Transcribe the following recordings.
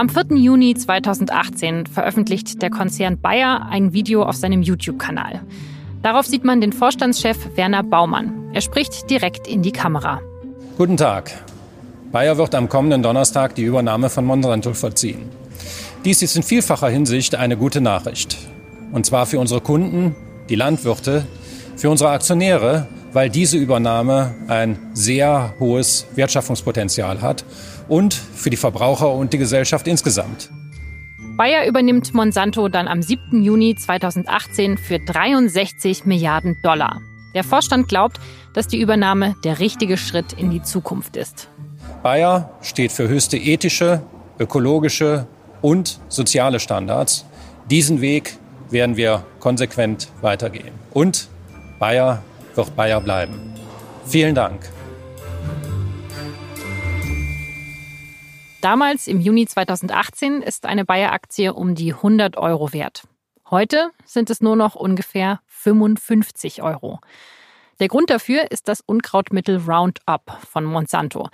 Am 4. Juni 2018 veröffentlicht der Konzern Bayer ein Video auf seinem YouTube-Kanal. Darauf sieht man den Vorstandschef Werner Baumann. Er spricht direkt in die Kamera. Guten Tag. Bayer wird am kommenden Donnerstag die Übernahme von Monsanto vollziehen. Dies ist in vielfacher Hinsicht eine gute Nachricht. Und zwar für unsere Kunden, die Landwirte, für unsere Aktionäre, weil diese Übernahme ein sehr hohes Wertschöpfungspotenzial hat und für die Verbraucher und die Gesellschaft insgesamt. Bayer übernimmt Monsanto dann am 7. Juni 2018 für 63 Milliarden Dollar. Der Vorstand glaubt, dass die Übernahme der richtige Schritt in die Zukunft ist. Bayer steht für höchste ethische, ökologische und soziale Standards. Diesen Weg werden wir konsequent weitergehen. Und Bayer wird Bayer bleiben. Vielen Dank. Damals im Juni 2018 ist eine Bayer-Aktie um die 100 Euro wert. Heute sind es nur noch ungefähr 55 Euro. Der Grund dafür ist das Unkrautmittel Roundup von Monsanto.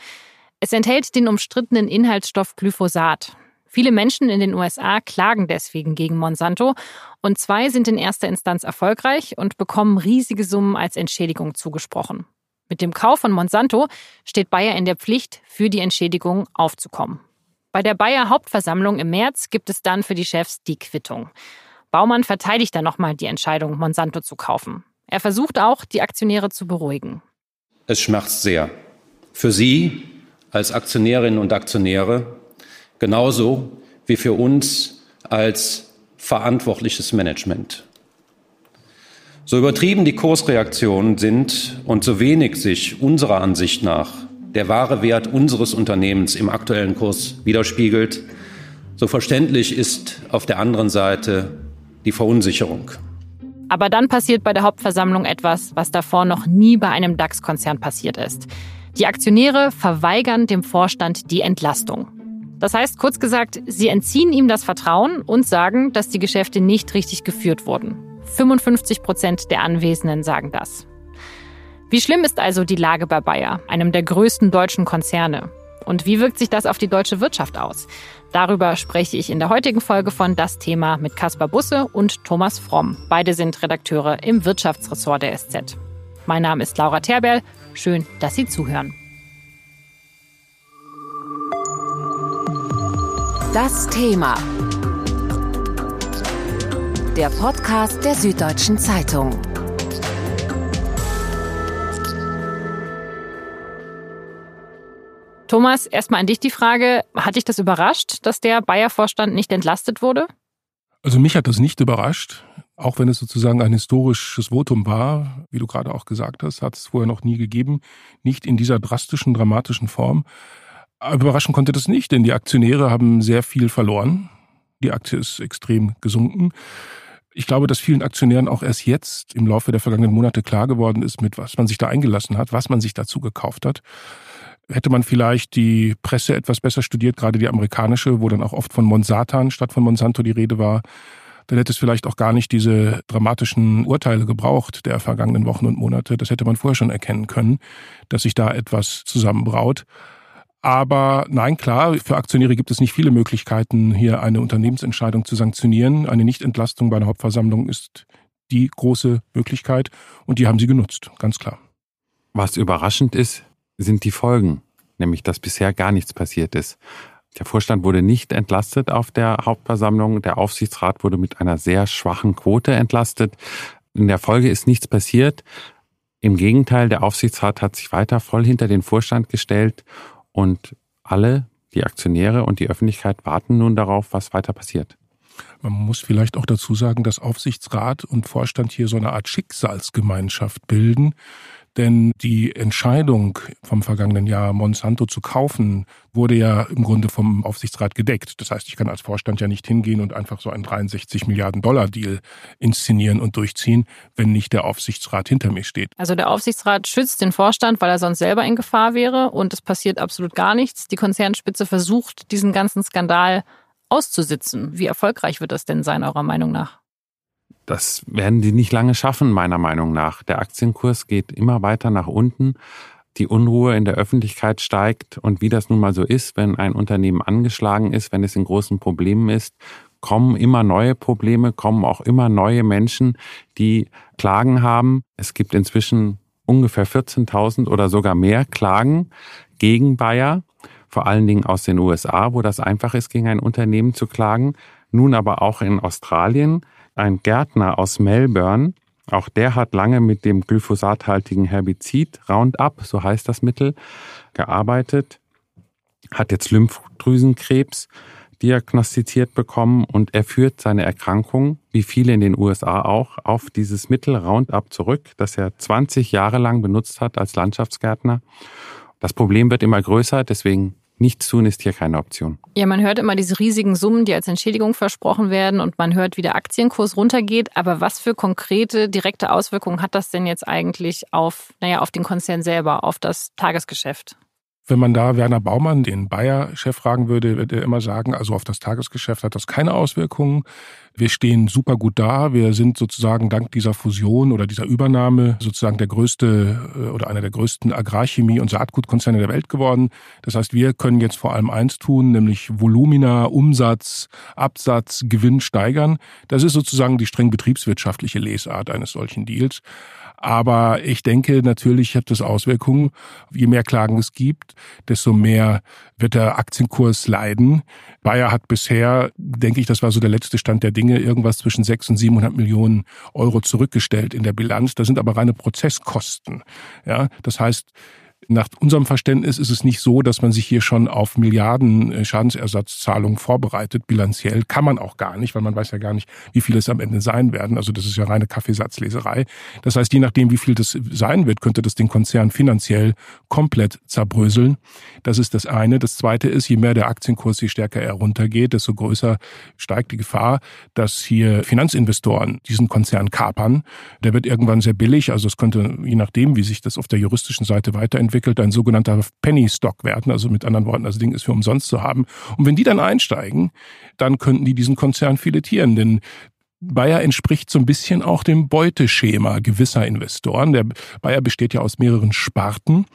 Es enthält den umstrittenen Inhaltsstoff Glyphosat. Viele Menschen in den USA klagen deswegen gegen Monsanto und zwei sind in erster Instanz erfolgreich und bekommen riesige Summen als Entschädigung zugesprochen. Mit dem Kauf von Monsanto steht Bayer in der Pflicht, für die Entschädigung aufzukommen. Bei der Bayer Hauptversammlung im März gibt es dann für die Chefs die Quittung. Baumann verteidigt dann nochmal die Entscheidung, Monsanto zu kaufen. Er versucht auch, die Aktionäre zu beruhigen. Es schmerzt sehr. Für Sie als Aktionärinnen und Aktionäre, genauso wie für uns als verantwortliches Management. So übertrieben die Kursreaktionen sind und so wenig sich unserer Ansicht nach der wahre Wert unseres Unternehmens im aktuellen Kurs widerspiegelt, so verständlich ist auf der anderen Seite die Verunsicherung. Aber dann passiert bei der Hauptversammlung etwas, was davor noch nie bei einem DAX-Konzern passiert ist. Die Aktionäre verweigern dem Vorstand die Entlastung. Das heißt, kurz gesagt, sie entziehen ihm das Vertrauen und sagen, dass die Geschäfte nicht richtig geführt wurden. 55 Prozent der Anwesenden sagen das. Wie schlimm ist also die Lage bei Bayer, einem der größten deutschen Konzerne? Und wie wirkt sich das auf die deutsche Wirtschaft aus? Darüber spreche ich in der heutigen Folge von Das Thema mit Caspar Busse und Thomas Fromm. Beide sind Redakteure im Wirtschaftsressort der SZ. Mein Name ist Laura Terberl. Schön, dass Sie zuhören. Das Thema der Podcast der Süddeutschen Zeitung. Thomas, erstmal an dich die Frage, hat dich das überrascht, dass der Bayer-Vorstand nicht entlastet wurde? Also mich hat das nicht überrascht, auch wenn es sozusagen ein historisches Votum war, wie du gerade auch gesagt hast, hat es vorher noch nie gegeben, nicht in dieser drastischen, dramatischen Form. Aber überraschen konnte das nicht, denn die Aktionäre haben sehr viel verloren. Die Aktie ist extrem gesunken. Ich glaube, dass vielen Aktionären auch erst jetzt im Laufe der vergangenen Monate klar geworden ist, mit was man sich da eingelassen hat, was man sich dazu gekauft hat. Hätte man vielleicht die Presse etwas besser studiert, gerade die amerikanische, wo dann auch oft von Monsatan statt von Monsanto die Rede war, dann hätte es vielleicht auch gar nicht diese dramatischen Urteile gebraucht der vergangenen Wochen und Monate. Das hätte man vorher schon erkennen können, dass sich da etwas zusammenbraut. Aber nein, klar, für Aktionäre gibt es nicht viele Möglichkeiten, hier eine Unternehmensentscheidung zu sanktionieren. Eine Nichtentlastung bei einer Hauptversammlung ist die große Möglichkeit und die haben sie genutzt, ganz klar. Was überraschend ist, sind die Folgen, nämlich dass bisher gar nichts passiert ist. Der Vorstand wurde nicht entlastet auf der Hauptversammlung. Der Aufsichtsrat wurde mit einer sehr schwachen Quote entlastet. In der Folge ist nichts passiert. Im Gegenteil, der Aufsichtsrat hat sich weiter voll hinter den Vorstand gestellt und alle, die Aktionäre und die Öffentlichkeit warten nun darauf, was weiter passiert. Man muss vielleicht auch dazu sagen, dass Aufsichtsrat und Vorstand hier so eine Art Schicksalsgemeinschaft bilden. Denn die Entscheidung vom vergangenen Jahr, Monsanto zu kaufen, wurde ja im Grunde vom Aufsichtsrat gedeckt. Das heißt, ich kann als Vorstand ja nicht hingehen und einfach so einen 63 Milliarden Dollar Deal inszenieren und durchziehen, wenn nicht der Aufsichtsrat hinter mir steht. Also der Aufsichtsrat schützt den Vorstand, weil er sonst selber in Gefahr wäre und es passiert absolut gar nichts. Die Konzernspitze versucht, diesen ganzen Skandal auszusitzen. Wie erfolgreich wird das denn sein, eurer Meinung nach? Das werden die nicht lange schaffen, meiner Meinung nach. Der Aktienkurs geht immer weiter nach unten. die Unruhe in der Öffentlichkeit steigt und wie das nun mal so ist, wenn ein Unternehmen angeschlagen ist, wenn es in großen Problemen ist, kommen immer neue Probleme, kommen auch immer neue Menschen, die Klagen haben. Es gibt inzwischen ungefähr 14.000 oder sogar mehr Klagen gegen Bayer, vor allen Dingen aus den USA, wo das einfach ist, gegen ein Unternehmen zu klagen. Nun aber auch in Australien. Ein Gärtner aus Melbourne, auch der hat lange mit dem glyphosathaltigen Herbizid Roundup, so heißt das Mittel, gearbeitet, hat jetzt Lymphdrüsenkrebs diagnostiziert bekommen und er führt seine Erkrankung, wie viele in den USA auch, auf dieses Mittel Roundup zurück, das er 20 Jahre lang benutzt hat als Landschaftsgärtner. Das Problem wird immer größer, deswegen Nichts tun ist hier keine Option. Ja, man hört immer diese riesigen Summen, die als Entschädigung versprochen werden und man hört, wie der Aktienkurs runtergeht. Aber was für konkrete, direkte Auswirkungen hat das denn jetzt eigentlich auf, naja, auf den Konzern selber, auf das Tagesgeschäft? Wenn man da Werner Baumann, den Bayer-Chef, fragen würde, würde er immer sagen, also auf das Tagesgeschäft hat das keine Auswirkungen. Wir stehen super gut da. Wir sind sozusagen dank dieser Fusion oder dieser Übernahme sozusagen der größte äh, oder einer der größten Agrarchemie- und Saatgutkonzerne der Welt geworden. Das heißt, wir können jetzt vor allem eins tun, nämlich Volumina, Umsatz, Absatz, Gewinn steigern. Das ist sozusagen die streng betriebswirtschaftliche Lesart eines solchen Deals. Aber ich denke, natürlich hat das Auswirkungen. Je mehr Klagen es gibt, desto mehr wird der Aktienkurs leiden. Bayer hat bisher, denke ich, das war so der letzte Stand der Dinge, irgendwas zwischen 600 und 700 Millionen Euro zurückgestellt in der Bilanz. Das sind aber reine Prozesskosten. Ja, das heißt, nach unserem Verständnis ist es nicht so, dass man sich hier schon auf Milliarden äh, Schadensersatzzahlungen vorbereitet. Bilanziell kann man auch gar nicht, weil man weiß ja gar nicht, wie viel es am Ende sein werden. Also das ist ja reine Kaffeesatzleserei. Das heißt, je nachdem, wie viel das sein wird, könnte das den Konzern finanziell komplett zerbröseln. Das ist das eine. Das zweite ist, je mehr der Aktienkurs, je stärker er runtergeht, desto größer steigt die Gefahr, dass hier Finanzinvestoren diesen Konzern kapern. Der wird irgendwann sehr billig. Also es könnte, je nachdem, wie sich das auf der juristischen Seite weiterentwickelt, entwickelt, ein sogenannter Penny Stock werden, also mit anderen Worten, das Ding ist für umsonst zu haben. Und wenn die dann einsteigen, dann könnten die diesen Konzern filetieren, denn Bayer entspricht so ein bisschen auch dem Beuteschema gewisser Investoren. Der Bayer besteht ja aus mehreren Sparten,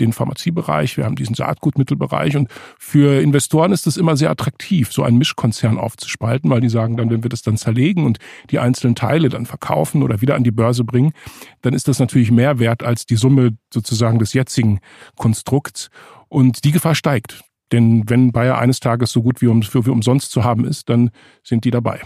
den Pharmaziebereich, wir haben diesen Saatgutmittelbereich und für Investoren ist es immer sehr attraktiv, so einen Mischkonzern aufzuspalten, weil die sagen dann, wenn wir das dann zerlegen und die einzelnen Teile dann verkaufen oder wieder an die Börse bringen, dann ist das natürlich mehr wert als die Summe sozusagen des jetzigen Konstrukts und die Gefahr steigt. Denn wenn Bayer eines Tages so gut wie, um, für, wie umsonst zu haben ist, dann sind die dabei.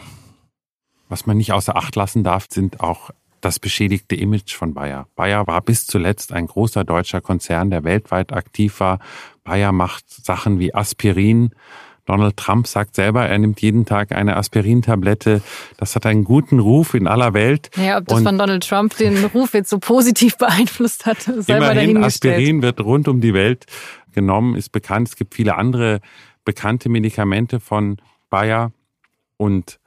Was man nicht außer Acht lassen darf, sind auch das beschädigte Image von Bayer. Bayer war bis zuletzt ein großer deutscher Konzern, der weltweit aktiv war. Bayer macht Sachen wie Aspirin. Donald Trump sagt selber, er nimmt jeden Tag eine Aspirintablette. Das hat einen guten Ruf in aller Welt. Ja, ob das Und von Donald Trump den Ruf jetzt so positiv beeinflusst hat, sei mal dahingestellt. Aspirin wird rund um die Welt genommen, ist bekannt. Es gibt viele andere bekannte Medikamente von Bayer. Und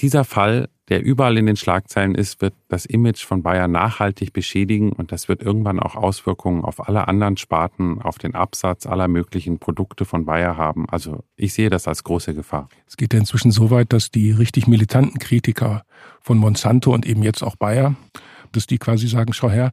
dieser Fall, der überall in den Schlagzeilen ist, wird das Image von Bayern nachhaltig beschädigen und das wird irgendwann auch Auswirkungen auf alle anderen Sparten, auf den Absatz aller möglichen Produkte von Bayer haben. Also ich sehe das als große Gefahr. Es geht ja inzwischen so weit, dass die richtig militanten Kritiker von Monsanto und eben jetzt auch Bayer, dass die quasi sagen, schau her,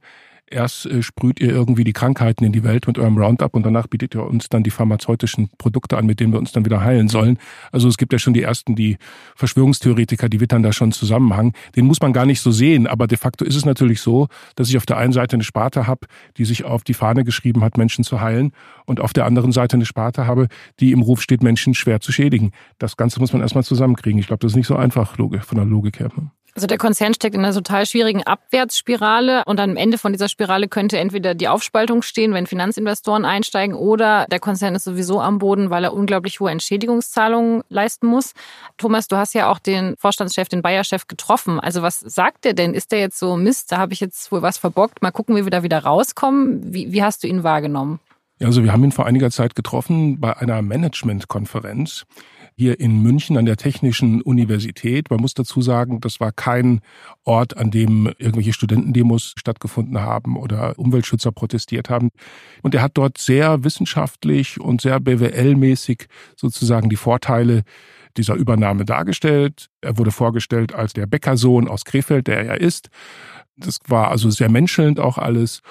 Erst äh, sprüht ihr irgendwie die Krankheiten in die Welt mit eurem Roundup und danach bietet ihr uns dann die pharmazeutischen Produkte an, mit denen wir uns dann wieder heilen sollen. Also es gibt ja schon die ersten, die Verschwörungstheoretiker, die wittern da schon Zusammenhang. Den muss man gar nicht so sehen, aber de facto ist es natürlich so, dass ich auf der einen Seite eine Sparte habe, die sich auf die Fahne geschrieben hat, Menschen zu heilen und auf der anderen Seite eine Sparte habe, die im Ruf steht, Menschen schwer zu schädigen. Das Ganze muss man erstmal zusammenkriegen. Ich glaube, das ist nicht so einfach von der Logik her. Also der Konzern steckt in einer total schwierigen Abwärtsspirale und am Ende von dieser Spirale könnte entweder die Aufspaltung stehen, wenn Finanzinvestoren einsteigen oder der Konzern ist sowieso am Boden, weil er unglaublich hohe Entschädigungszahlungen leisten muss. Thomas, du hast ja auch den Vorstandschef, den Bayer-Chef getroffen. Also was sagt der denn? Ist der jetzt so, Mist, da habe ich jetzt wohl was verbockt, mal gucken, wie wir da wieder rauskommen? Wie, wie hast du ihn wahrgenommen? Also wir haben ihn vor einiger Zeit getroffen bei einer Managementkonferenz hier in München an der Technischen Universität. Man muss dazu sagen, das war kein Ort, an dem irgendwelche Studentendemos stattgefunden haben oder Umweltschützer protestiert haben. Und er hat dort sehr wissenschaftlich und sehr BWL-mäßig sozusagen die Vorteile dieser Übernahme dargestellt. Er wurde vorgestellt als der Bäckersohn aus Krefeld, der er ist. Das war also sehr menschelnd auch alles.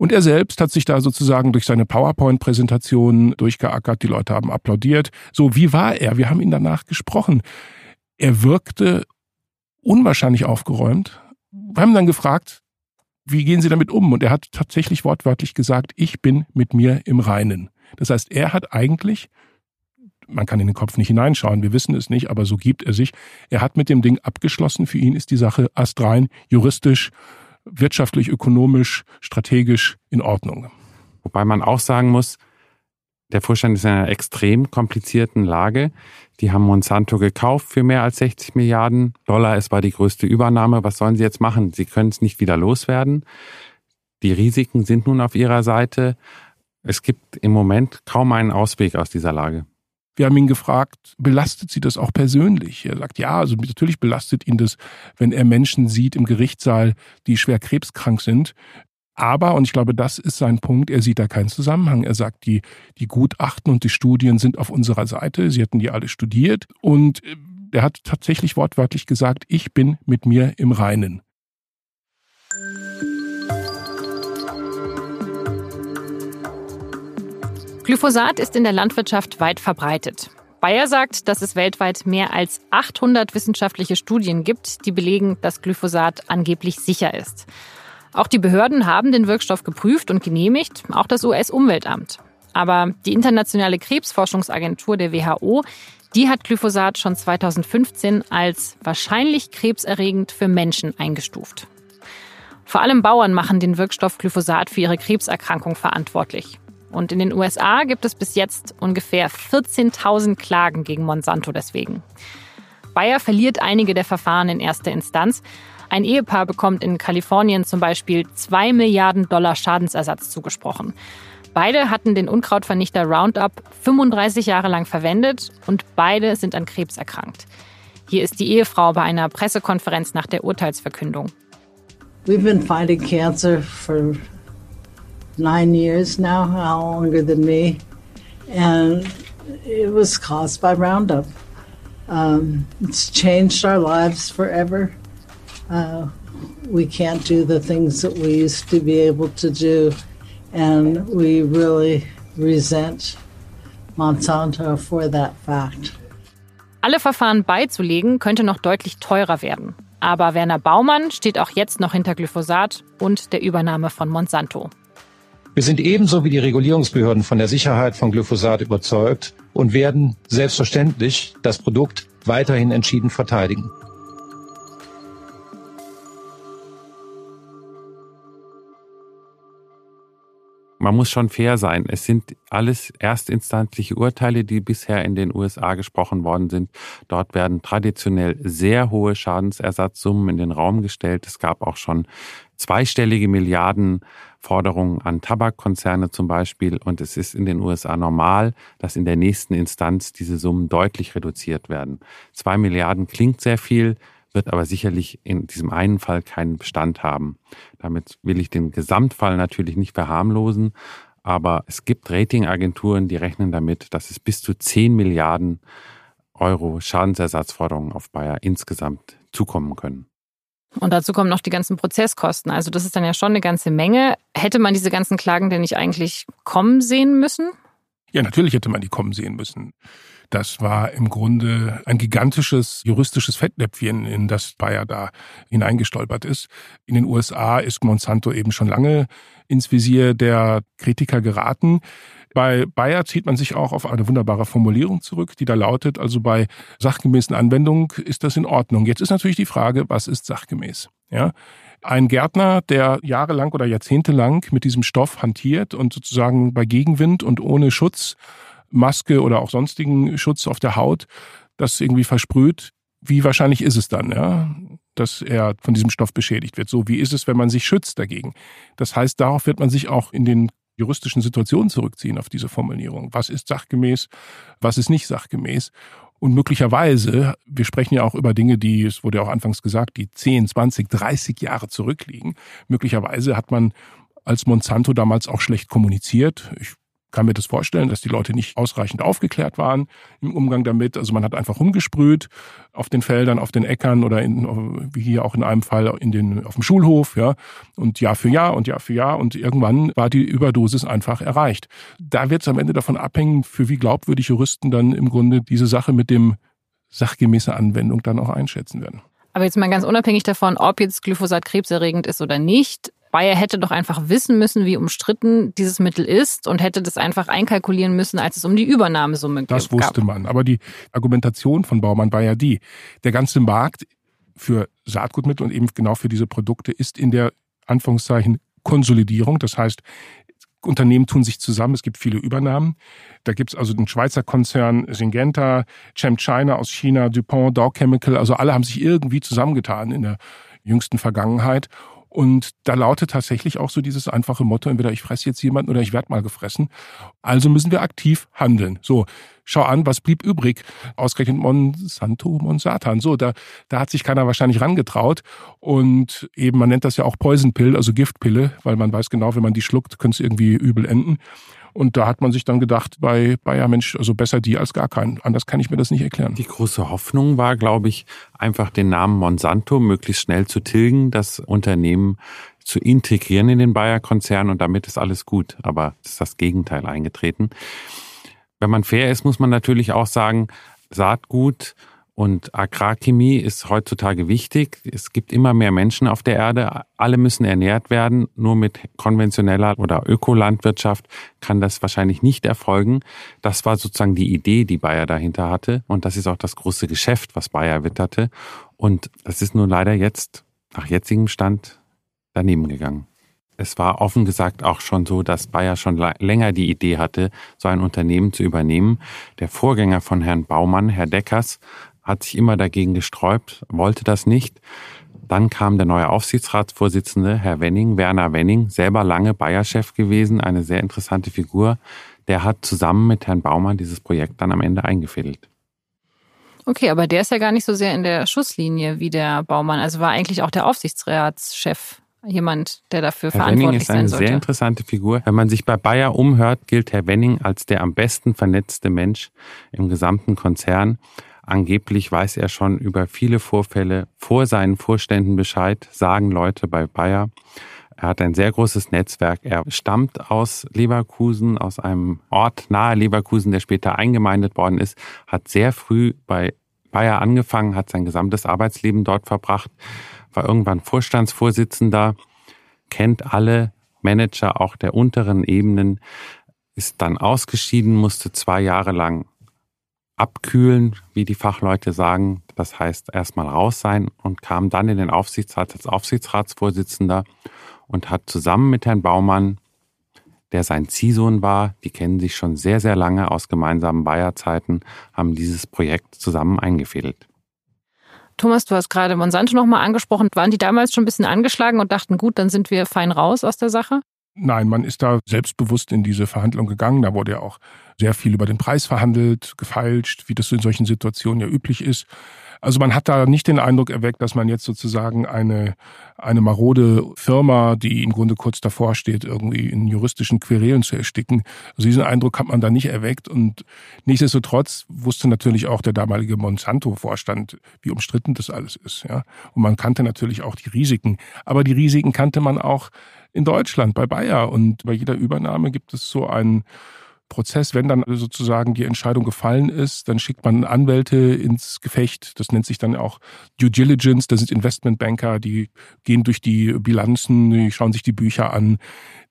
Und er selbst hat sich da sozusagen durch seine PowerPoint-Präsentation durchgeackert. Die Leute haben applaudiert. So, wie war er? Wir haben ihn danach gesprochen. Er wirkte unwahrscheinlich aufgeräumt. Wir haben dann gefragt, wie gehen Sie damit um? Und er hat tatsächlich wortwörtlich gesagt, ich bin mit mir im Reinen. Das heißt, er hat eigentlich, man kann in den Kopf nicht hineinschauen, wir wissen es nicht, aber so gibt er sich, er hat mit dem Ding abgeschlossen. Für ihn ist die Sache astrein, juristisch, wirtschaftlich, ökonomisch, strategisch in Ordnung. Wobei man auch sagen muss, der Vorstand ist in einer extrem komplizierten Lage. Die haben Monsanto gekauft für mehr als 60 Milliarden Dollar. Es war die größte Übernahme. Was sollen sie jetzt machen? Sie können es nicht wieder loswerden. Die Risiken sind nun auf ihrer Seite. Es gibt im Moment kaum einen Ausweg aus dieser Lage. Wir haben ihn gefragt, belastet Sie das auch persönlich? Er sagt, ja, also natürlich belastet ihn das, wenn er Menschen sieht im Gerichtssaal, die schwer krebskrank sind. Aber, und ich glaube, das ist sein Punkt, er sieht da keinen Zusammenhang. Er sagt, die, die Gutachten und die Studien sind auf unserer Seite. Sie hätten die alle studiert. Und äh, er hat tatsächlich wortwörtlich gesagt, ich bin mit mir im Reinen. Glyphosat ist in der Landwirtschaft weit verbreitet. Bayer sagt, dass es weltweit mehr als 800 wissenschaftliche Studien gibt, die belegen, dass Glyphosat angeblich sicher ist. Auch die Behörden haben den Wirkstoff geprüft und genehmigt, auch das US-Umweltamt. Aber die internationale Krebsforschungsagentur der WHO, die hat Glyphosat schon 2015 als wahrscheinlich krebserregend für Menschen eingestuft. Vor allem Bauern machen den Wirkstoff Glyphosat für ihre Krebserkrankung verantwortlich. Und in den USA gibt es bis jetzt ungefähr 14.000 Klagen gegen Monsanto deswegen. Bayer verliert einige der Verfahren in erster Instanz. Ein Ehepaar bekommt in Kalifornien zum Beispiel 2 Milliarden Dollar Schadensersatz zugesprochen. Beide hatten den Unkrautvernichter Roundup 35 Jahre lang verwendet und beide sind an Krebs erkrankt. Hier ist die Ehefrau bei einer Pressekonferenz nach der Urteilsverkündung. We've been fighting cancer for nine years now, longer than me, and it was caused by Roundup. Um, it's changed our lives forever. Uh, we can't do the things that we used to be able to do, and we really resent Monsanto for that fact. Alle Verfahren beizulegen könnte noch deutlich teurer werden. Aber Werner Baumann steht auch jetzt noch hinter Glyphosat und der Übernahme von Monsanto. Wir sind ebenso wie die Regulierungsbehörden von der Sicherheit von Glyphosat überzeugt und werden selbstverständlich das Produkt weiterhin entschieden verteidigen. man muss schon fair sein. Es sind alles erstinstanzliche Urteile, die bisher in den USA gesprochen worden sind. Dort werden traditionell sehr hohe Schadensersatzsummen in den Raum gestellt. Es gab auch schon zweistellige Milliardenforderungen an Tabakkonzerne zum Beispiel. Und es ist in den USA normal, dass in der nächsten Instanz diese Summen deutlich reduziert werden. Zwei Milliarden klingt sehr viel wird aber sicherlich in diesem einen Fall keinen Bestand haben. Damit will ich den Gesamtfall natürlich nicht verharmlosen, aber es gibt Ratingagenturen, die rechnen damit, dass es bis zu 10 Milliarden Euro Schadensersatzforderungen auf Bayer insgesamt zukommen können. Und dazu kommen noch die ganzen Prozesskosten. Also das ist dann ja schon eine ganze Menge. Hätte man diese ganzen Klagen denn nicht eigentlich kommen sehen müssen? Ja, natürlich hätte man die kommen sehen müssen. Das war im Grunde ein gigantisches juristisches Fettnäpfchen, in das Bayer da hineingestolpert ist. In den USA ist Monsanto eben schon lange ins Visier der Kritiker geraten. Bei Bayer zieht man sich auch auf eine wunderbare Formulierung zurück, die da lautet, also bei sachgemäßen Anwendungen ist das in Ordnung. Jetzt ist natürlich die Frage, was ist sachgemäß? Ja? Ein Gärtner, der jahrelang oder jahrzehntelang mit diesem Stoff hantiert und sozusagen bei Gegenwind und ohne Schutz Maske oder auch sonstigen Schutz auf der Haut das irgendwie versprüht, wie wahrscheinlich ist es dann, ja, dass er von diesem Stoff beschädigt wird? So, wie ist es, wenn man sich schützt dagegen? Das heißt, darauf wird man sich auch in den juristischen Situationen zurückziehen, auf diese Formulierung. Was ist sachgemäß? Was ist nicht sachgemäß? Und möglicherweise, wir sprechen ja auch über Dinge, die, es wurde ja auch anfangs gesagt, die 10, 20, 30 Jahre zurückliegen. Möglicherweise hat man als Monsanto damals auch schlecht kommuniziert. Ich kann mir das vorstellen, dass die Leute nicht ausreichend aufgeklärt waren im Umgang damit. Also man hat einfach rumgesprüht auf den Feldern, auf den Äckern oder in, wie hier auch in einem Fall in den, auf dem Schulhof, ja. Und Jahr für Jahr und Jahr für Jahr und irgendwann war die Überdosis einfach erreicht. Da wird es am Ende davon abhängen, für wie glaubwürdig Juristen dann im Grunde diese Sache mit dem sachgemäße Anwendung dann auch einschätzen werden. Aber jetzt mal ganz unabhängig davon, ob jetzt Glyphosat krebserregend ist oder nicht, Bayer hätte doch einfach wissen müssen, wie umstritten dieses Mittel ist und hätte das einfach einkalkulieren müssen, als es um die Übernahmesumme das gab. Das wusste man. Aber die Argumentation von Baumann war ja die, der ganze Markt für Saatgutmittel und eben genau für diese Produkte ist in der Anführungszeichen Konsolidierung. Das heißt, Unternehmen tun sich zusammen, es gibt viele Übernahmen. Da gibt's also den Schweizer Konzern Syngenta, ChemChina aus China, DuPont, Dow Chemical, also alle haben sich irgendwie zusammengetan in der jüngsten Vergangenheit und da lautet tatsächlich auch so dieses einfache Motto, entweder ich fresse jetzt jemanden oder ich werde mal gefressen. Also müssen wir aktiv handeln. So, schau an, was blieb übrig? Ausgerechnet Monsanto, Monsatan. So, da, da hat sich keiner wahrscheinlich rangetraut. Und eben, man nennt das ja auch Poison Pill, also Giftpille, weil man weiß genau, wenn man die schluckt, könnte es irgendwie übel enden. Und da hat man sich dann gedacht, bei Bayer, Mensch, also besser die als gar keinen. Anders kann ich mir das nicht erklären. Die große Hoffnung war, glaube ich, einfach den Namen Monsanto möglichst schnell zu tilgen, das Unternehmen zu integrieren in den Bayer-Konzern und damit ist alles gut. Aber es ist das Gegenteil eingetreten. Wenn man fair ist, muss man natürlich auch sagen, Saatgut und Agrarchemie ist heutzutage wichtig. Es gibt immer mehr Menschen auf der Erde. Alle müssen ernährt werden. Nur mit konventioneller oder Ökolandwirtschaft kann das wahrscheinlich nicht erfolgen. Das war sozusagen die Idee, die Bayer dahinter hatte. Und das ist auch das große Geschäft, was Bayer witterte. Und das ist nur leider jetzt, nach jetzigem Stand, daneben gegangen. Es war offen gesagt auch schon so, dass Bayer schon länger die Idee hatte, so ein Unternehmen zu übernehmen. Der Vorgänger von Herrn Baumann, Herr Deckers, hat sich immer dagegen gesträubt, wollte das nicht. Dann kam der neue Aufsichtsratsvorsitzende, Herr Wenning, Werner Wenning, selber lange Bayer-Chef gewesen, eine sehr interessante Figur. Der hat zusammen mit Herrn Baumann dieses Projekt dann am Ende eingefädelt. Okay, aber der ist ja gar nicht so sehr in der Schusslinie wie der Baumann. Also war eigentlich auch der Aufsichtsratschef jemand, der dafür Herr verantwortlich sein sollte. Herr Wenning ist eine sehr interessante Figur. Wenn man sich bei Bayer umhört, gilt Herr Wenning als der am besten vernetzte Mensch im gesamten Konzern. Angeblich weiß er schon über viele Vorfälle vor seinen Vorständen Bescheid, sagen Leute bei Bayer. Er hat ein sehr großes Netzwerk. Er stammt aus Leverkusen, aus einem Ort nahe Leverkusen, der später eingemeindet worden ist, hat sehr früh bei Bayer angefangen, hat sein gesamtes Arbeitsleben dort verbracht, war irgendwann Vorstandsvorsitzender, kennt alle Manager auch der unteren Ebenen, ist dann ausgeschieden, musste zwei Jahre lang abkühlen, wie die Fachleute sagen. Das heißt, erstmal raus sein und kam dann in den Aufsichtsrat als Aufsichtsratsvorsitzender und hat zusammen mit Herrn Baumann, der sein Ziehsohn war, die kennen sich schon sehr, sehr lange aus gemeinsamen Bayer-Zeiten, haben dieses Projekt zusammen eingefädelt. Thomas, du hast gerade Monsanto nochmal angesprochen. Waren die damals schon ein bisschen angeschlagen und dachten, gut, dann sind wir fein raus aus der Sache? Nein, man ist da selbstbewusst in diese Verhandlung gegangen. Da wurde ja auch sehr viel über den Preis verhandelt, gefeilscht, wie das in solchen Situationen ja üblich ist. Also man hat da nicht den Eindruck erweckt, dass man jetzt sozusagen eine, eine marode Firma, die im Grunde kurz davor steht, irgendwie in juristischen Querelen zu ersticken. Also diesen Eindruck hat man da nicht erweckt. Und nichtsdestotrotz wusste natürlich auch der damalige Monsanto-Vorstand, wie umstritten das alles ist. Ja. Und man kannte natürlich auch die Risiken. Aber die Risiken kannte man auch in Deutschland bei Bayer. Und bei jeder Übernahme gibt es so einen Prozess, wenn dann sozusagen die Entscheidung gefallen ist, dann schickt man Anwälte ins Gefecht. Das nennt sich dann auch Due Diligence. Das sind Investmentbanker, die gehen durch die Bilanzen, die schauen sich die Bücher an.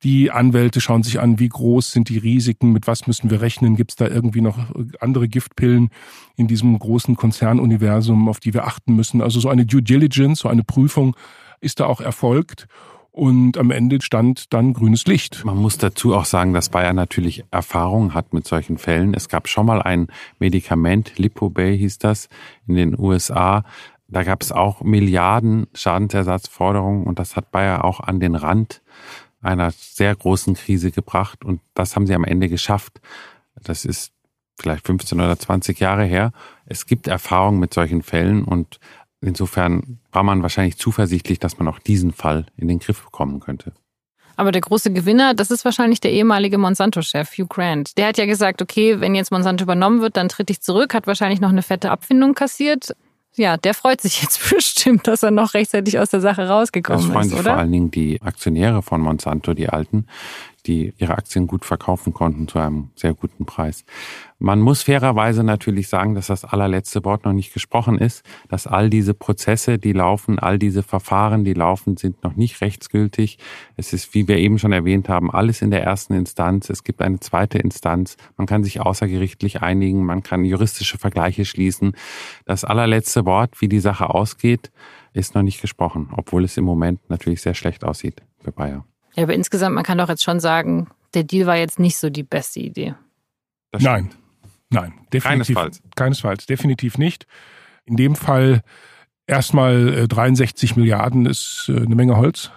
Die Anwälte schauen sich an, wie groß sind die Risiken, mit was müssen wir rechnen, gibt es da irgendwie noch andere Giftpillen in diesem großen Konzernuniversum, auf die wir achten müssen. Also so eine Due Diligence, so eine Prüfung ist da auch erfolgt. Und am Ende stand dann grünes Licht. Man muss dazu auch sagen, dass Bayer natürlich Erfahrung hat mit solchen Fällen. Es gab schon mal ein Medikament, Lipobay hieß das, in den USA. Da gab es auch Milliarden Schadensersatzforderungen und das hat Bayer auch an den Rand einer sehr großen Krise gebracht und das haben sie am Ende geschafft. Das ist vielleicht 15 oder 20 Jahre her. Es gibt Erfahrung mit solchen Fällen und Insofern war man wahrscheinlich zuversichtlich, dass man auch diesen Fall in den Griff bekommen könnte. Aber der große Gewinner, das ist wahrscheinlich der ehemalige Monsanto-Chef Hugh Grant. Der hat ja gesagt, okay, wenn jetzt Monsanto übernommen wird, dann tritt ich zurück, hat wahrscheinlich noch eine fette Abfindung kassiert. Ja, der freut sich jetzt bestimmt, dass er noch rechtzeitig aus der Sache rausgekommen ist. Das freuen ist, sich oder? vor allen Dingen die Aktionäre von Monsanto, die alten, die ihre Aktien gut verkaufen konnten zu einem sehr guten Preis. Man muss fairerweise natürlich sagen, dass das allerletzte Wort noch nicht gesprochen ist, dass all diese Prozesse, die laufen, all diese Verfahren, die laufen, sind noch nicht rechtsgültig. Es ist, wie wir eben schon erwähnt haben, alles in der ersten Instanz. Es gibt eine zweite Instanz. Man kann sich außergerichtlich einigen. Man kann juristische Vergleiche schließen. Das allerletzte Wort, wie die Sache ausgeht, ist noch nicht gesprochen, obwohl es im Moment natürlich sehr schlecht aussieht für Bayer. Ja, aber insgesamt, man kann doch jetzt schon sagen, der Deal war jetzt nicht so die beste Idee. Nein, nein, definitiv. Keinesfalls. Keinesfalls, definitiv nicht. In dem Fall erstmal äh, 63 Milliarden ist äh, eine Menge Holz.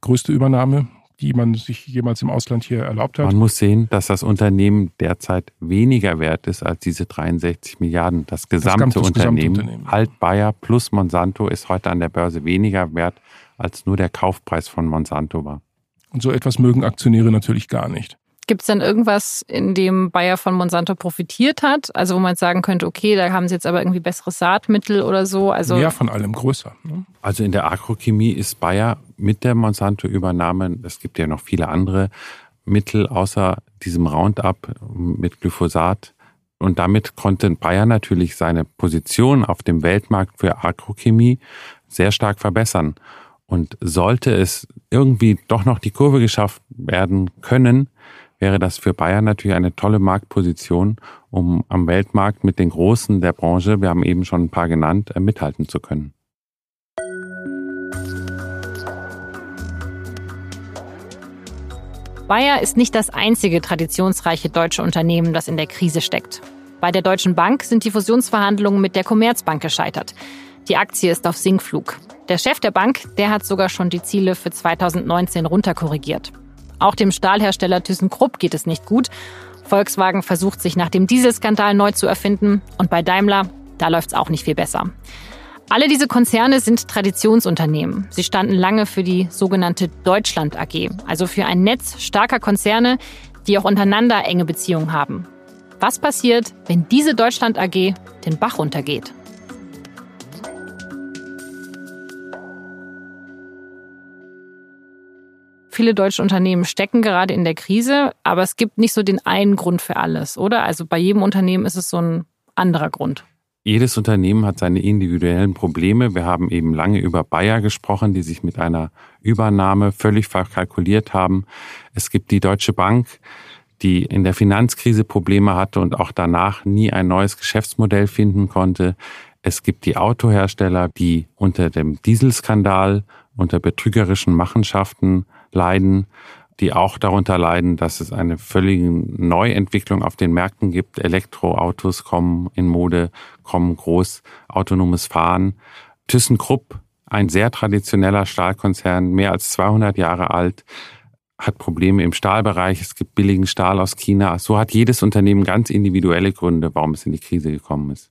Größte Übernahme, die man sich jemals im Ausland hier erlaubt hat. Man muss sehen, dass das Unternehmen derzeit weniger wert ist als diese 63 Milliarden. Das gesamte das Unternehmen, Gesamtunternehmen. Alt Bayer plus Monsanto, ist heute an der Börse weniger wert, als nur der Kaufpreis von Monsanto war. Und so etwas mögen Aktionäre natürlich gar nicht. Gibt es denn irgendwas, in dem Bayer von Monsanto profitiert hat? Also wo man jetzt sagen könnte, okay, da haben sie jetzt aber irgendwie besseres Saatmittel oder so. Also Mehr von allem größer. Ne? Also in der Agrochemie ist Bayer mit der Monsanto-Übernahme, es gibt ja noch viele andere Mittel außer diesem Roundup mit Glyphosat. Und damit konnte Bayer natürlich seine Position auf dem Weltmarkt für Agrochemie sehr stark verbessern. Und sollte es irgendwie doch noch die Kurve geschafft werden können, wäre das für Bayer natürlich eine tolle Marktposition, um am Weltmarkt mit den Großen der Branche, wir haben eben schon ein paar genannt, äh, mithalten zu können. Bayer ist nicht das einzige traditionsreiche deutsche Unternehmen, das in der Krise steckt. Bei der Deutschen Bank sind die Fusionsverhandlungen mit der Commerzbank gescheitert. Die Aktie ist auf Sinkflug. Der Chef der Bank, der hat sogar schon die Ziele für 2019 runterkorrigiert. Auch dem Stahlhersteller ThyssenKrupp geht es nicht gut. Volkswagen versucht sich nach dem Dieselskandal neu zu erfinden und bei Daimler, da läuft's auch nicht viel besser. Alle diese Konzerne sind Traditionsunternehmen. Sie standen lange für die sogenannte Deutschland AG, also für ein Netz starker Konzerne, die auch untereinander enge Beziehungen haben. Was passiert, wenn diese Deutschland AG den Bach runtergeht? Viele deutsche Unternehmen stecken gerade in der Krise, aber es gibt nicht so den einen Grund für alles, oder? Also bei jedem Unternehmen ist es so ein anderer Grund. Jedes Unternehmen hat seine individuellen Probleme. Wir haben eben lange über Bayer gesprochen, die sich mit einer Übernahme völlig verkalkuliert haben. Es gibt die Deutsche Bank, die in der Finanzkrise Probleme hatte und auch danach nie ein neues Geschäftsmodell finden konnte. Es gibt die Autohersteller, die unter dem Dieselskandal, unter betrügerischen Machenschaften leiden, die auch darunter leiden, dass es eine völlige Neuentwicklung auf den Märkten gibt. Elektroautos kommen in Mode, kommen groß, autonomes Fahren. ThyssenKrupp, ein sehr traditioneller Stahlkonzern, mehr als 200 Jahre alt, hat Probleme im Stahlbereich. Es gibt billigen Stahl aus China. So hat jedes Unternehmen ganz individuelle Gründe, warum es in die Krise gekommen ist.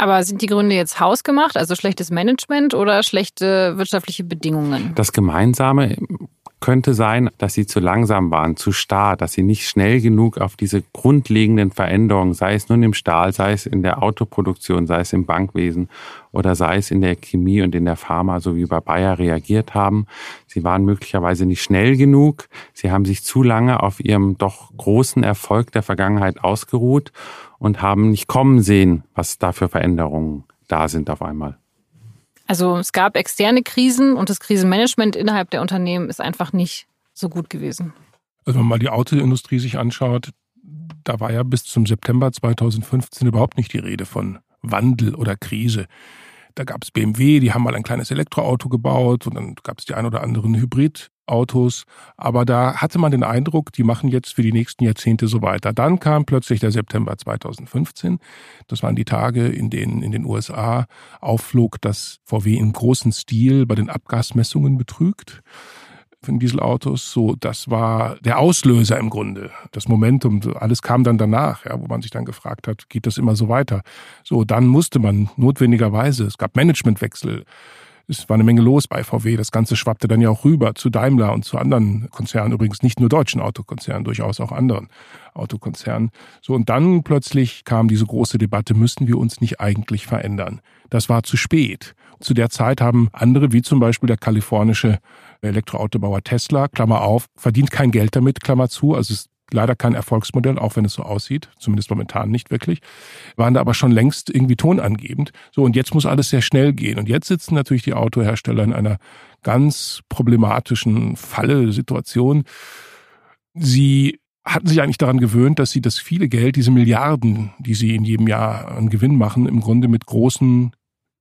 Aber sind die Gründe jetzt hausgemacht, also schlechtes Management oder schlechte wirtschaftliche Bedingungen? Das Gemeinsame könnte sein, dass sie zu langsam waren, zu starr, dass sie nicht schnell genug auf diese grundlegenden Veränderungen, sei es nun im Stahl, sei es in der Autoproduktion, sei es im Bankwesen oder sei es in der Chemie und in der Pharma, so wie bei Bayer reagiert haben. Sie waren möglicherweise nicht schnell genug. Sie haben sich zu lange auf ihrem doch großen Erfolg der Vergangenheit ausgeruht und haben nicht kommen sehen, was da für Veränderungen da sind auf einmal. Also es gab externe Krisen und das Krisenmanagement innerhalb der Unternehmen ist einfach nicht so gut gewesen. Also wenn man mal die Autoindustrie sich anschaut, da war ja bis zum September 2015 überhaupt nicht die Rede von Wandel oder Krise. Da gab es BMW, die haben mal ein kleines Elektroauto gebaut und dann gab es die ein oder anderen Hybridautos. Aber da hatte man den Eindruck, die machen jetzt für die nächsten Jahrzehnte so weiter. Dann kam plötzlich der September 2015. Das waren die Tage, in denen in den USA aufflog, dass VW im großen Stil bei den Abgasmessungen betrügt von Dieselautos. So, das war der Auslöser im Grunde, das Momentum. Alles kam dann danach, ja, wo man sich dann gefragt hat, geht das immer so weiter? So, dann musste man notwendigerweise, es gab Managementwechsel. Es war eine Menge los bei VW. Das Ganze schwappte dann ja auch rüber zu Daimler und zu anderen Konzernen, übrigens nicht nur deutschen Autokonzernen, durchaus auch anderen Autokonzernen. So, und dann plötzlich kam diese große Debatte, müssten wir uns nicht eigentlich verändern? Das war zu spät. Zu der Zeit haben andere, wie zum Beispiel der kalifornische Elektroautobauer Tesla, Klammer auf, verdient kein Geld damit, Klammer zu. Also es leider kein Erfolgsmodell, auch wenn es so aussieht, zumindest momentan nicht wirklich, waren da aber schon längst irgendwie tonangebend. So, und jetzt muss alles sehr schnell gehen. Und jetzt sitzen natürlich die Autohersteller in einer ganz problematischen Falle, Situation. Sie hatten sich eigentlich daran gewöhnt, dass sie das viele Geld, diese Milliarden, die sie in jedem Jahr an Gewinn machen, im Grunde mit großen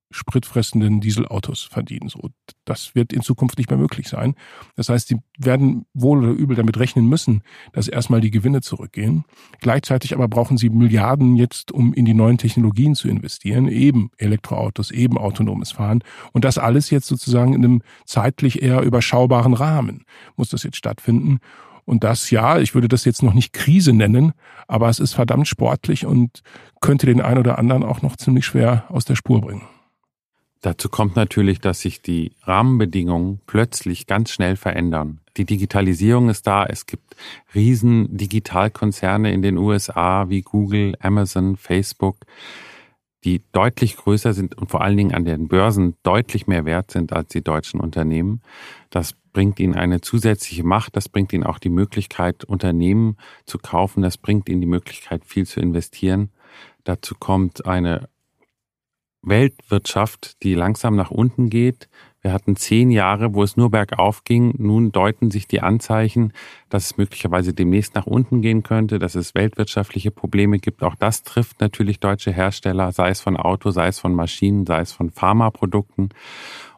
spritfressenden Dieselautos verdienen. So, das wird in Zukunft nicht mehr möglich sein. Das heißt, sie werden wohl oder übel damit rechnen müssen, dass erstmal die Gewinne zurückgehen. Gleichzeitig aber brauchen sie Milliarden jetzt, um in die neuen Technologien zu investieren, eben Elektroautos, eben autonomes Fahren. Und das alles jetzt sozusagen in einem zeitlich eher überschaubaren Rahmen muss das jetzt stattfinden. Und das, ja, ich würde das jetzt noch nicht Krise nennen, aber es ist verdammt sportlich und könnte den einen oder anderen auch noch ziemlich schwer aus der Spur bringen. Dazu kommt natürlich, dass sich die Rahmenbedingungen plötzlich ganz schnell verändern. Die Digitalisierung ist da. Es gibt riesen Digitalkonzerne in den USA wie Google, Amazon, Facebook, die deutlich größer sind und vor allen Dingen an den Börsen deutlich mehr wert sind als die deutschen Unternehmen. Das bringt ihnen eine zusätzliche Macht. Das bringt ihnen auch die Möglichkeit, Unternehmen zu kaufen. Das bringt ihnen die Möglichkeit, viel zu investieren. Dazu kommt eine Weltwirtschaft, die langsam nach unten geht. Wir hatten zehn Jahre, wo es nur bergauf ging. Nun deuten sich die Anzeichen, dass es möglicherweise demnächst nach unten gehen könnte, dass es weltwirtschaftliche Probleme gibt. Auch das trifft natürlich deutsche Hersteller, sei es von Auto, sei es von Maschinen, sei es von Pharmaprodukten.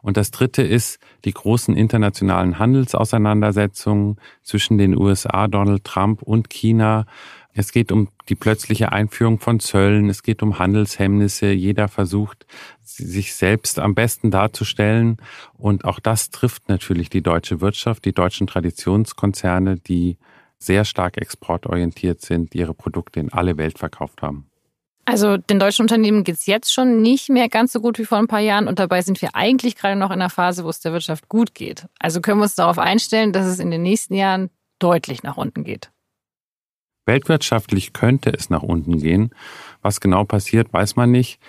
Und das Dritte ist die großen internationalen Handelsauseinandersetzungen zwischen den USA, Donald Trump und China es geht um die plötzliche Einführung von Zöllen, es geht um Handelshemmnisse. Jeder versucht, sich selbst am besten darzustellen. Und auch das trifft natürlich die deutsche Wirtschaft, die deutschen Traditionskonzerne, die sehr stark exportorientiert sind, ihre Produkte in alle Welt verkauft haben. Also den deutschen Unternehmen geht es jetzt schon nicht mehr ganz so gut wie vor ein paar Jahren und dabei sind wir eigentlich gerade noch in einer Phase, wo es der Wirtschaft gut geht. Also können wir uns darauf einstellen, dass es in den nächsten Jahren deutlich nach unten geht. Weltwirtschaftlich könnte es nach unten gehen. Was genau passiert, weiß man nicht.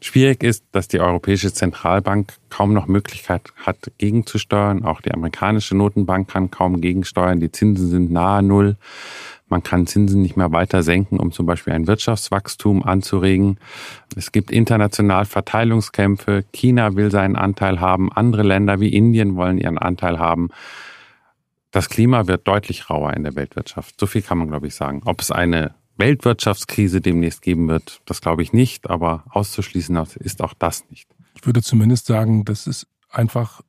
Schwierig ist, dass die Europäische Zentralbank kaum noch Möglichkeit hat, gegenzusteuern. Auch die amerikanische Notenbank kann kaum gegensteuern. Die Zinsen sind nahe Null. Man kann Zinsen nicht mehr weiter senken, um zum Beispiel ein Wirtschaftswachstum anzuregen. Es gibt international Verteilungskämpfe. China will seinen Anteil haben. Andere Länder wie Indien wollen ihren Anteil haben das Klima wird deutlich rauer in der Weltwirtschaft. So viel kann man, glaube ich, sagen. Ob es eine Weltwirtschaftskrise demnächst geben wird, das glaube ich nicht, aber auszuschließen ist auch das nicht. Ich würde zumindest sagen, dass es einfach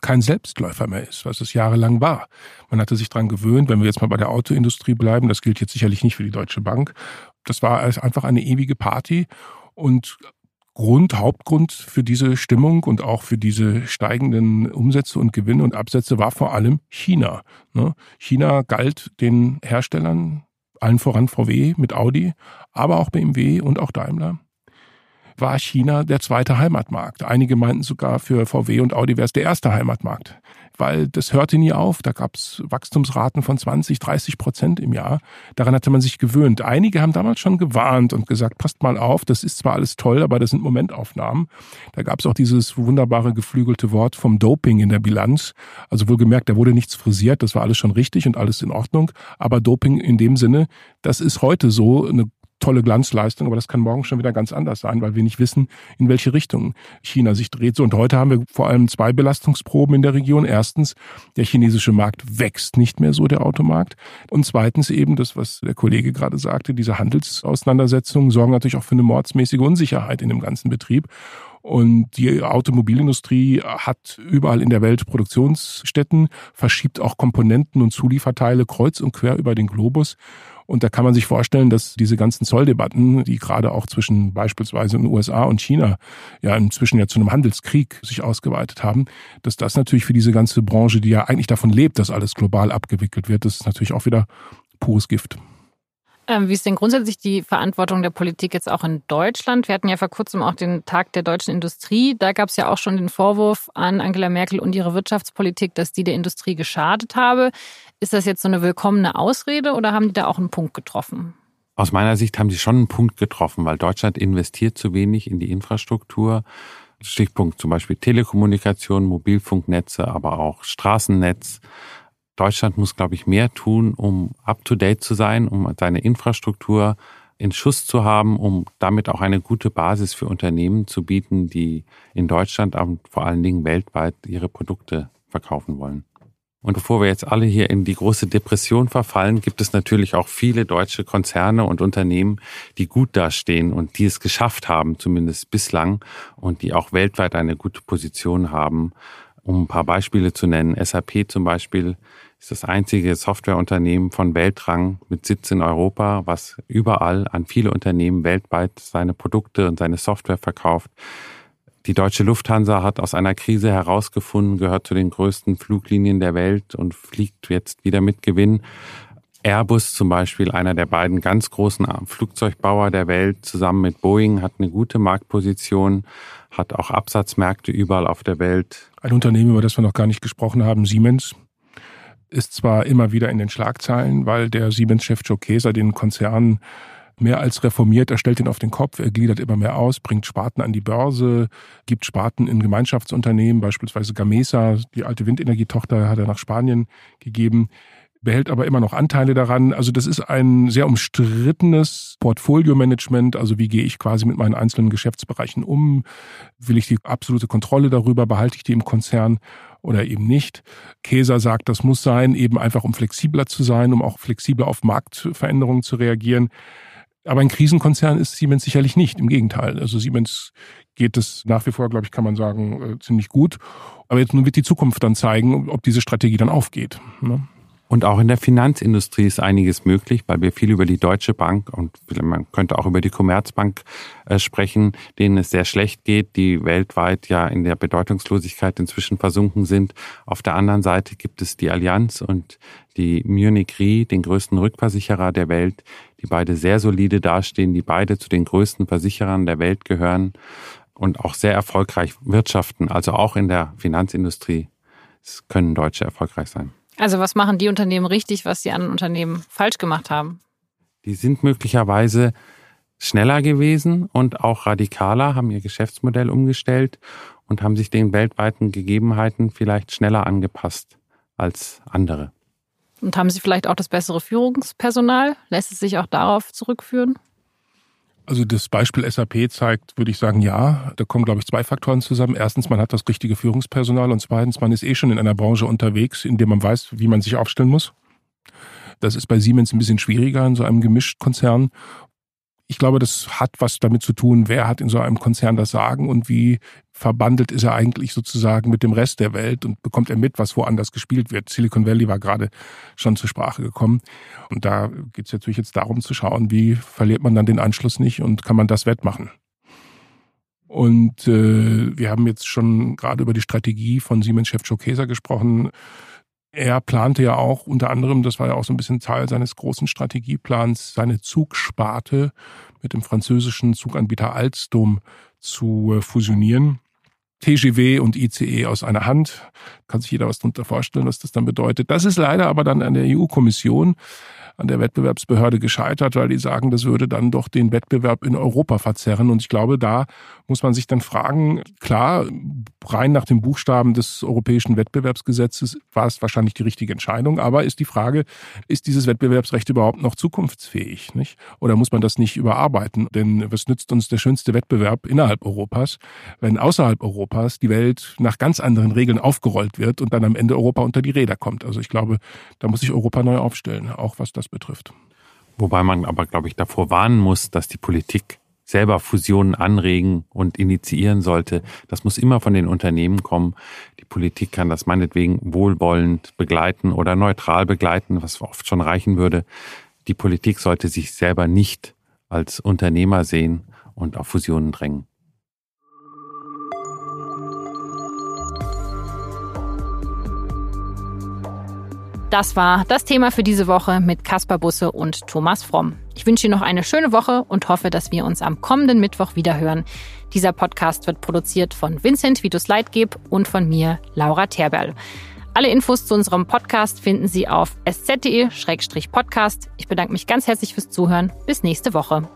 kein Selbstläufer mehr ist, was es jahrelang war. Man hatte sich daran gewöhnt, wenn wir jetzt mal bei der Autoindustrie bleiben, das gilt jetzt sicherlich nicht für die Deutsche Bank, das war einfach eine ewige Party und Grund, Hauptgrund für diese Stimmung und auch für diese steigenden Umsätze und Gewinne und Absätze war vor allem China. Ne? China galt den Herstellern, allen voran VW mit Audi, aber auch BMW und auch Daimler, war China der zweite Heimatmarkt. Einige meinten sogar, für VW und Audi wäre es der erste Heimatmarkt weil das hörte nie auf. Da gab es Wachstumsraten von 20, 30 Prozent im Jahr. Daran hatte man sich gewöhnt. Einige haben damals schon gewarnt und gesagt, passt mal auf, das ist zwar alles toll, aber das sind Momentaufnahmen. Da gab es auch dieses wunderbare geflügelte Wort vom Doping in der Bilanz. Also wohlgemerkt, da wurde nichts frisiert, das war alles schon richtig und alles in Ordnung. Aber Doping in dem Sinne, das ist heute so eine tolle Glanzleistung, aber das kann morgen schon wieder ganz anders sein, weil wir nicht wissen, in welche Richtung China sich dreht. Und heute haben wir vor allem zwei Belastungsproben in der Region. Erstens, der chinesische Markt wächst nicht mehr so, der Automarkt. Und zweitens eben das, was der Kollege gerade sagte, diese Handelsauseinandersetzungen sorgen natürlich auch für eine mordsmäßige Unsicherheit in dem ganzen Betrieb. Und die Automobilindustrie hat überall in der Welt Produktionsstätten, verschiebt auch Komponenten und Zulieferteile kreuz und quer über den Globus. Und da kann man sich vorstellen, dass diese ganzen Zolldebatten, die gerade auch zwischen beispielsweise den USA und China ja inzwischen ja zu einem Handelskrieg sich ausgeweitet haben, dass das natürlich für diese ganze Branche, die ja eigentlich davon lebt, dass alles global abgewickelt wird, das ist natürlich auch wieder pures Gift. Ähm, wie ist denn grundsätzlich die Verantwortung der Politik jetzt auch in Deutschland? Wir hatten ja vor kurzem auch den Tag der deutschen Industrie. Da gab es ja auch schon den Vorwurf an Angela Merkel und ihre Wirtschaftspolitik, dass die der Industrie geschadet habe. Ist das jetzt so eine willkommene Ausrede oder haben die da auch einen Punkt getroffen? Aus meiner Sicht haben sie schon einen Punkt getroffen, weil Deutschland investiert zu wenig in die Infrastruktur. Stichpunkt zum Beispiel Telekommunikation, Mobilfunknetze, aber auch Straßennetz. Deutschland muss, glaube ich, mehr tun, um up-to-date zu sein, um seine Infrastruktur in Schuss zu haben, um damit auch eine gute Basis für Unternehmen zu bieten, die in Deutschland, aber vor allen Dingen weltweit ihre Produkte verkaufen wollen. Und bevor wir jetzt alle hier in die große Depression verfallen, gibt es natürlich auch viele deutsche Konzerne und Unternehmen, die gut dastehen und die es geschafft haben, zumindest bislang, und die auch weltweit eine gute Position haben. Um ein paar Beispiele zu nennen, SAP zum Beispiel ist das einzige Softwareunternehmen von Weltrang mit Sitz in Europa, was überall an viele Unternehmen weltweit seine Produkte und seine Software verkauft. Die deutsche Lufthansa hat aus einer Krise herausgefunden, gehört zu den größten Fluglinien der Welt und fliegt jetzt wieder mit Gewinn. Airbus zum Beispiel, einer der beiden ganz großen Flugzeugbauer der Welt, zusammen mit Boeing, hat eine gute Marktposition, hat auch Absatzmärkte überall auf der Welt. Ein Unternehmen, über das wir noch gar nicht gesprochen haben, Siemens, ist zwar immer wieder in den Schlagzeilen, weil der Siemens-Chef Joe Keser den Konzern mehr als reformiert, er stellt ihn auf den Kopf, er gliedert immer mehr aus, bringt Sparten an die Börse, gibt Sparten in Gemeinschaftsunternehmen, beispielsweise Gamesa, die alte Windenergietochter hat er nach Spanien gegeben behält aber immer noch Anteile daran. Also das ist ein sehr umstrittenes Portfolio-Management. Also wie gehe ich quasi mit meinen einzelnen Geschäftsbereichen um? Will ich die absolute Kontrolle darüber? Behalte ich die im Konzern? Oder eben nicht. Käser sagt, das muss sein, eben einfach um flexibler zu sein, um auch flexibler auf Marktveränderungen zu reagieren. Aber ein Krisenkonzern ist Siemens sicherlich nicht. Im Gegenteil. Also Siemens geht es nach wie vor, glaube ich, kann man sagen, äh, ziemlich gut. Aber jetzt nun wird die Zukunft dann zeigen, ob diese Strategie dann aufgeht. Ne? Und auch in der Finanzindustrie ist einiges möglich, weil wir viel über die Deutsche Bank und man könnte auch über die Commerzbank äh, sprechen, denen es sehr schlecht geht, die weltweit ja in der Bedeutungslosigkeit inzwischen versunken sind. Auf der anderen Seite gibt es die Allianz und die Munich Re, den größten Rückversicherer der Welt, die beide sehr solide dastehen, die beide zu den größten Versicherern der Welt gehören und auch sehr erfolgreich wirtschaften, also auch in der Finanzindustrie. Können Deutsche erfolgreich sein. Also was machen die Unternehmen richtig, was die anderen Unternehmen falsch gemacht haben? Die sind möglicherweise schneller gewesen und auch radikaler, haben ihr Geschäftsmodell umgestellt und haben sich den weltweiten Gegebenheiten vielleicht schneller angepasst als andere. Und haben sie vielleicht auch das bessere Führungspersonal? Lässt es sich auch darauf zurückführen? Also das Beispiel SAP zeigt, würde ich sagen, ja. Da kommen, glaube ich, zwei Faktoren zusammen. Erstens, man hat das richtige Führungspersonal und zweitens, man ist eh schon in einer Branche unterwegs, in der man weiß, wie man sich aufstellen muss. Das ist bei Siemens ein bisschen schwieriger in so einem Gemischtkonzern, ich glaube, das hat was damit zu tun, wer hat in so einem Konzern das Sagen und wie verbandelt ist er eigentlich sozusagen mit dem Rest der Welt und bekommt er mit, was woanders gespielt wird. Silicon Valley war gerade schon zur Sprache gekommen. Und da geht es natürlich jetzt darum zu schauen, wie verliert man dann den Anschluss nicht und kann man das wettmachen. Und äh, wir haben jetzt schon gerade über die Strategie von Siemens-Chef Joe Keser gesprochen. Er plante ja auch unter anderem, das war ja auch so ein bisschen Teil seines großen Strategieplans, seine Zugsparte mit dem französischen Zuganbieter Alstom zu äh, fusionieren. TGW und ICE aus einer Hand. Kann sich jeder was darunter vorstellen, was das dann bedeutet. Das ist leider aber dann an der EU-Kommission an der Wettbewerbsbehörde gescheitert, weil die sagen, das würde dann doch den Wettbewerb in Europa verzerren. Und ich glaube, da muss man sich dann fragen, klar, rein nach dem Buchstaben des europäischen Wettbewerbsgesetzes war es wahrscheinlich die richtige Entscheidung, aber ist die Frage, ist dieses Wettbewerbsrecht überhaupt noch zukunftsfähig? Nicht? Oder muss man das nicht überarbeiten? Denn was nützt uns der schönste Wettbewerb innerhalb Europas, wenn außerhalb Europas die Welt nach ganz anderen Regeln aufgerollt wird und dann am Ende Europa unter die Räder kommt? Also ich glaube, da muss sich Europa neu aufstellen, auch was das betrifft. Wobei man aber, glaube ich, davor warnen muss, dass die Politik selber Fusionen anregen und initiieren sollte. Das muss immer von den Unternehmen kommen. Die Politik kann das meinetwegen wohlwollend begleiten oder neutral begleiten, was oft schon reichen würde. Die Politik sollte sich selber nicht als Unternehmer sehen und auf Fusionen drängen. Das war das Thema für diese Woche mit Kaspar Busse und Thomas Fromm. Ich wünsche Ihnen noch eine schöne Woche und hoffe, dass wir uns am kommenden Mittwoch wieder hören. Dieser Podcast wird produziert von Vincent Vitus Leitgeb und von mir, Laura Terberl. Alle Infos zu unserem Podcast finden Sie auf sz.de-podcast. Ich bedanke mich ganz herzlich fürs Zuhören. Bis nächste Woche.